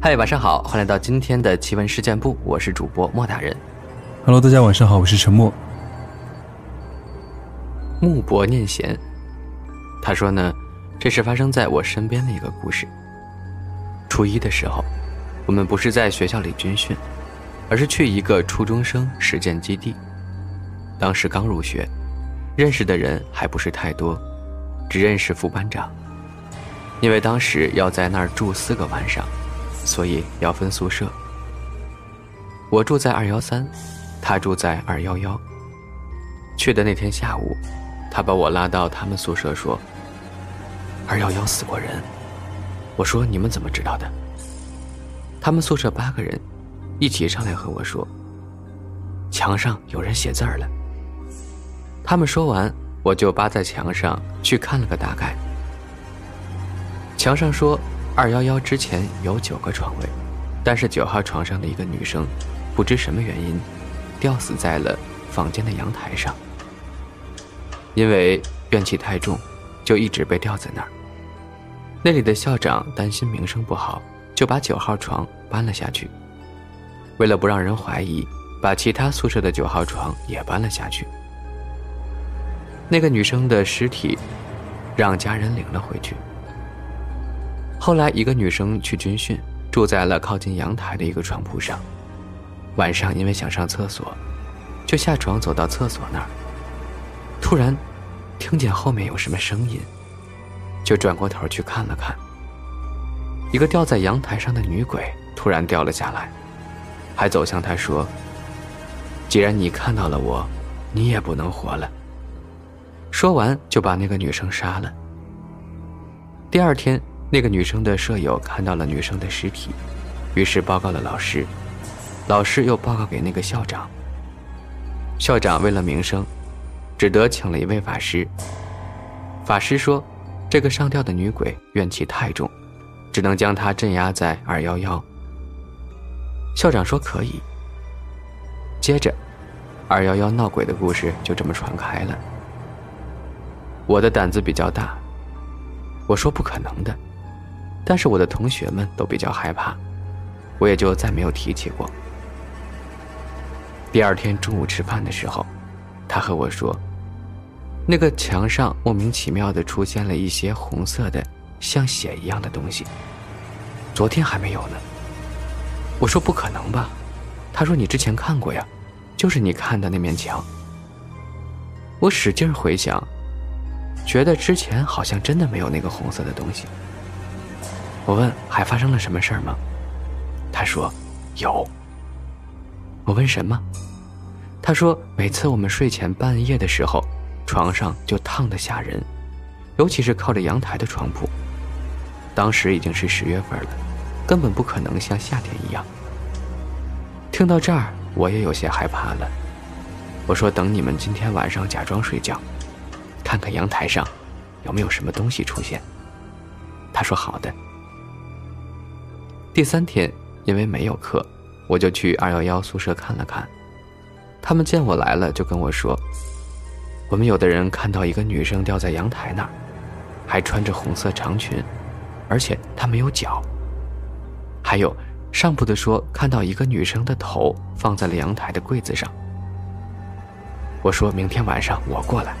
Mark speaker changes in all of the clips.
Speaker 1: 嗨，晚上好，欢迎来到今天的奇闻事件部，我是主播莫大人。
Speaker 2: Hello，大家晚上好，我是陈默。
Speaker 1: 木伯念贤，他说呢，这是发生在我身边的一个故事。初一的时候，我们不是在学校里军训，而是去一个初中生实践基地。当时刚入学，认识的人还不是太多，只认识副班长。因为当时要在那儿住四个晚上。所以要分宿舍。我住在二幺三，他住在二幺幺。去的那天下午，他把我拉到他们宿舍说：“二幺幺死过人。”我说：“你们怎么知道的？”他们宿舍八个人，一起上来和我说：“墙上有人写字儿了。”他们说完，我就扒在墙上去看了个大概。墙上说。二幺幺之前有九个床位，但是九号床上的一个女生，不知什么原因，吊死在了房间的阳台上。因为怨气太重，就一直被吊在那儿。那里的校长担心名声不好，就把九号床搬了下去。为了不让人怀疑，把其他宿舍的九号床也搬了下去。那个女生的尸体，让家人领了回去。后来，一个女生去军训，住在了靠近阳台的一个床铺上。晚上，因为想上厕所，就下床走到厕所那儿。突然，听见后面有什么声音，就转过头去看了看。一个吊在阳台上的女鬼突然掉了下来，还走向他说：“既然你看到了我，你也不能活了。”说完，就把那个女生杀了。第二天。那个女生的舍友看到了女生的尸体，于是报告了老师，老师又报告给那个校长。校长为了名声，只得请了一位法师。法师说：“这个上吊的女鬼怨气太重，只能将她镇压在二幺幺。”校长说：“可以。”接着，二幺幺闹鬼的故事就这么传开了。我的胆子比较大，我说：“不可能的。”但是我的同学们都比较害怕，我也就再没有提起过。第二天中午吃饭的时候，他和我说：“那个墙上莫名其妙的出现了一些红色的，像血一样的东西。昨天还没有呢。”我说：“不可能吧？”他说：“你之前看过呀，就是你看的那面墙。”我使劲回想，觉得之前好像真的没有那个红色的东西。我问还发生了什么事儿吗？他说有。我问什么？他说每次我们睡前半夜的时候，床上就烫得吓人，尤其是靠着阳台的床铺。当时已经是十月份了，根本不可能像夏天一样。听到这儿，我也有些害怕了。我说等你们今天晚上假装睡觉，看看阳台上有没有什么东西出现。他说好的。第三天，因为没有课，我就去二幺幺宿舍看了看。他们见我来了，就跟我说：“我们有的人看到一个女生吊在阳台那儿，还穿着红色长裙，而且她没有脚。还有上铺的说看到一个女生的头放在了阳台的柜子上。”我说明天晚上我过来，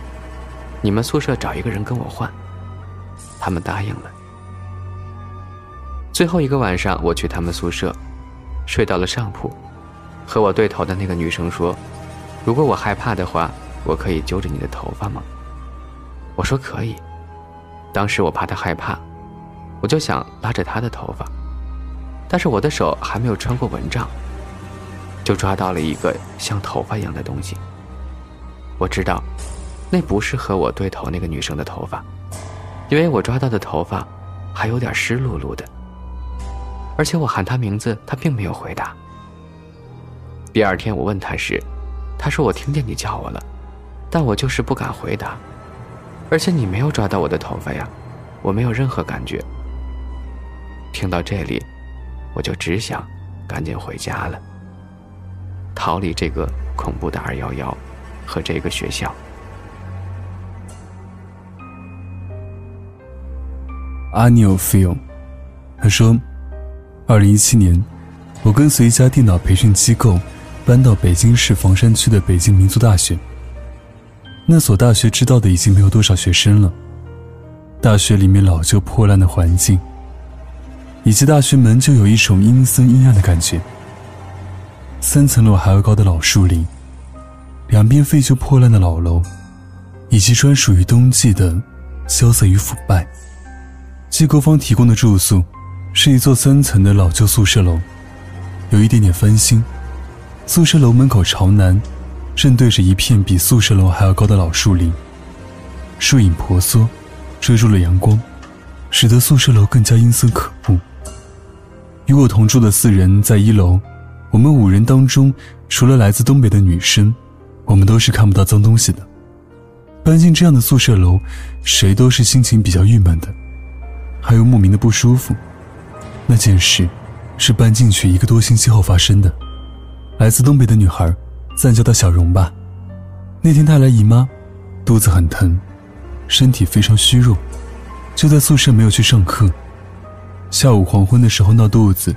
Speaker 1: 你们宿舍找一个人跟我换。他们答应了。最后一个晚上，我去他们宿舍，睡到了上铺，和我对头的那个女生说：“如果我害怕的话，我可以揪着你的头发吗？”我说可以。当时我怕她害怕，我就想拉着她的头发，但是我的手还没有穿过蚊帐，就抓到了一个像头发一样的东西。我知道，那不是和我对头那个女生的头发，因为我抓到的头发还有点湿漉漉的。而且我喊他名字，他并没有回答。第二天我问他时，他说：“我听见你叫我了，但我就是不敢回答。而且你没有抓到我的头发呀，我没有任何感觉。”听到这里，我就只想赶紧回家了，逃离这个恐怖的二幺幺和这个学校。
Speaker 2: 阿尼尔菲尔。他说，二零一七年，我跟随一家电脑培训机构搬到北京市房山区的北京民族大学。那所大学知道的已经没有多少学生了。大学里面老旧破烂的环境，以及大学门就有一种阴森阴暗的感觉。三层楼还要高的老树林，两边废旧破烂的老楼，以及专属于冬季的萧瑟与腐败。机构方提供的住宿是一座三层的老旧宿舍楼，有一点点翻新。宿舍楼门口朝南，正对着一片比宿舍楼还要高的老树林，树影婆娑，遮住了阳光，使得宿舍楼更加阴森可怖。与我同住的四人在一楼。我们五人当中，除了来自东北的女生，我们都是看不到脏东西的。搬进这样的宿舍楼，谁都是心情比较郁闷的，还有莫名的不舒服。那件事，是搬进去一个多星期后发生的。来自东北的女孩，暂叫她小荣吧。那天她来姨妈，肚子很疼，身体非常虚弱，就在宿舍没有去上课。下午黄昏的时候闹肚子，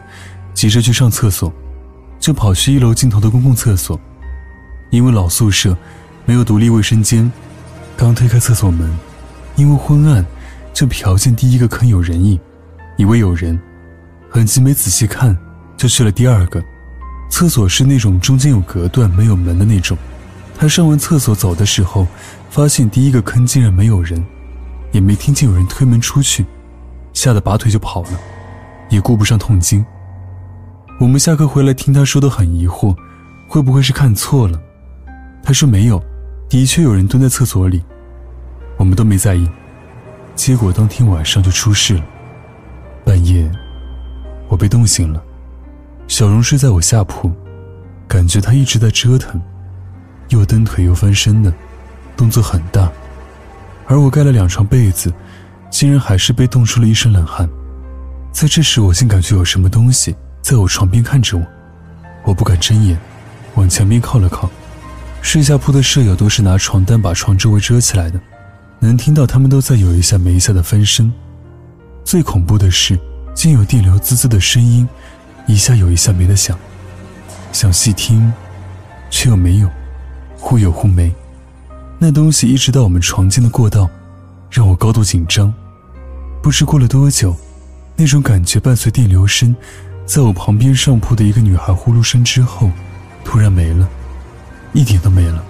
Speaker 2: 急着去上厕所。就跑去一楼尽头的公共厕所，因为老宿舍没有独立卫生间。刚推开厕所门，因为昏暗，就瞟见第一个坑有人影，以为有人，很急没仔细看，就去了第二个。厕所是那种中间有隔断、没有门的那种。他上完厕所走的时候，发现第一个坑竟然没有人，也没听见有人推门出去，吓得拔腿就跑了，也顾不上痛经。我们下课回来，听他说的很疑惑，会不会是看错了？他说没有，的确有人蹲在厕所里，我们都没在意。结果当天晚上就出事了。半夜，我被冻醒了，小荣睡在我下铺，感觉他一直在折腾，又蹬腿又翻身的，动作很大。而我盖了两床被子，竟然还是被冻出了一身冷汗。在这时，我竟感觉有什么东西。在我床边看着我，我不敢睁眼，往墙边靠了靠。睡下铺的舍友都是拿床单把床周围遮起来的，能听到他们都在有一下没一下的翻身。最恐怖的是，竟有电流滋滋的声音，一下有一下没的响。想细听，却又没有，忽有忽没。那东西一直到我们床间的过道，让我高度紧张。不知过了多久，那种感觉伴随电流声。在我旁边上铺的一个女孩呼噜声之后，突然没了，一点都没了。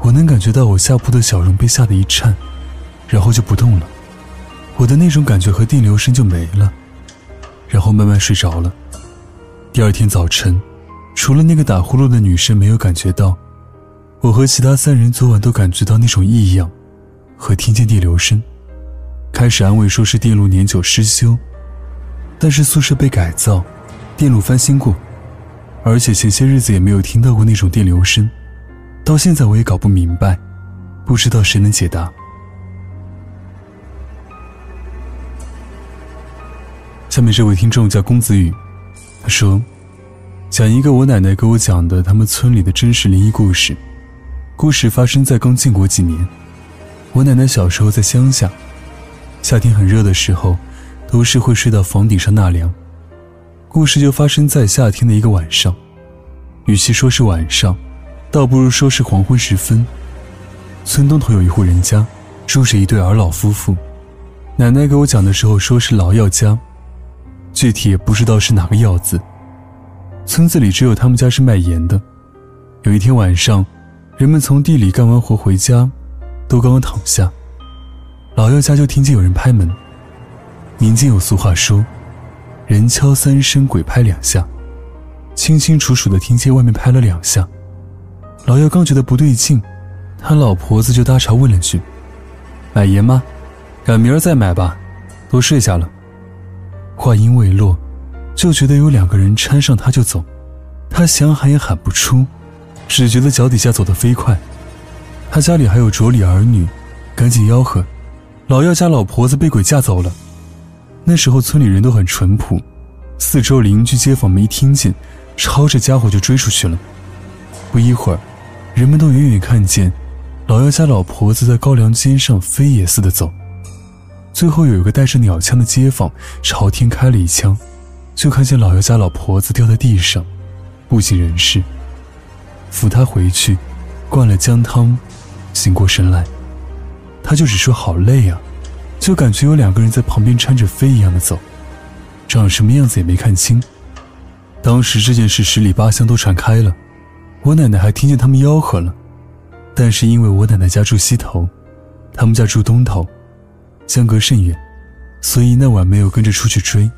Speaker 2: 我能感觉到我下铺的小荣被吓得一颤，然后就不动了。我的那种感觉和电流声就没了，然后慢慢睡着了。第二天早晨，除了那个打呼噜的女生没有感觉到，我和其他三人昨晚都感觉到那种异样，和听见电流声，开始安慰说是电路年久失修。但是宿舍被改造，电路翻新过，而且前些日子也没有听到过那种电流声，到现在我也搞不明白，不知道谁能解答。下面这位听众叫公子宇，他说：“讲一个我奶奶给我讲的他们村里的真实灵异故事。故事发生在刚建国几年，我奶奶小时候在乡下，夏天很热的时候。”都是会睡到房顶上纳凉。故事就发生在夏天的一个晚上，与其说是晚上，倒不如说是黄昏时分。村东头有一户人家，住着一对儿老夫妇。奶奶给我讲的时候说是老药家，具体也不知道是哪个药字。村子里只有他们家是卖盐的。有一天晚上，人们从地里干完活回家，都刚刚躺下，老药家就听见有人拍门。民间有俗话说：“人敲三声，鬼拍两下。”清清楚楚的听见外面拍了两下。老药刚觉得不对劲，他老婆子就搭茬问了句：“买盐吗？赶明儿再买吧，都睡下了。”话音未落，就觉得有两个人搀上他就走，他想喊也喊不出，只觉得脚底下走得飞快。他家里还有妯娌儿女，赶紧吆喝：“老药家老婆子被鬼架走了。”那时候村里人都很淳朴，四周邻居街坊没听见，抄着家伙就追出去了。不一会儿，人们都远远看见老姚家老婆子在高粱肩上飞也似的走。最后有一个带着鸟枪的街坊朝天开了一枪，就看见老姚家老婆子掉在地上，不省人事。扶她回去，灌了姜汤，醒过神来，他就只说好累啊，就感觉有两个人在旁边搀着飞一样的走，长什么样子也没看清。当时这件事十里八乡都传开了，我奶奶还听见他们吆喝了，但是因为我奶奶家住西头，他们家住东头。相隔甚远，所以那晚没有跟着出去追。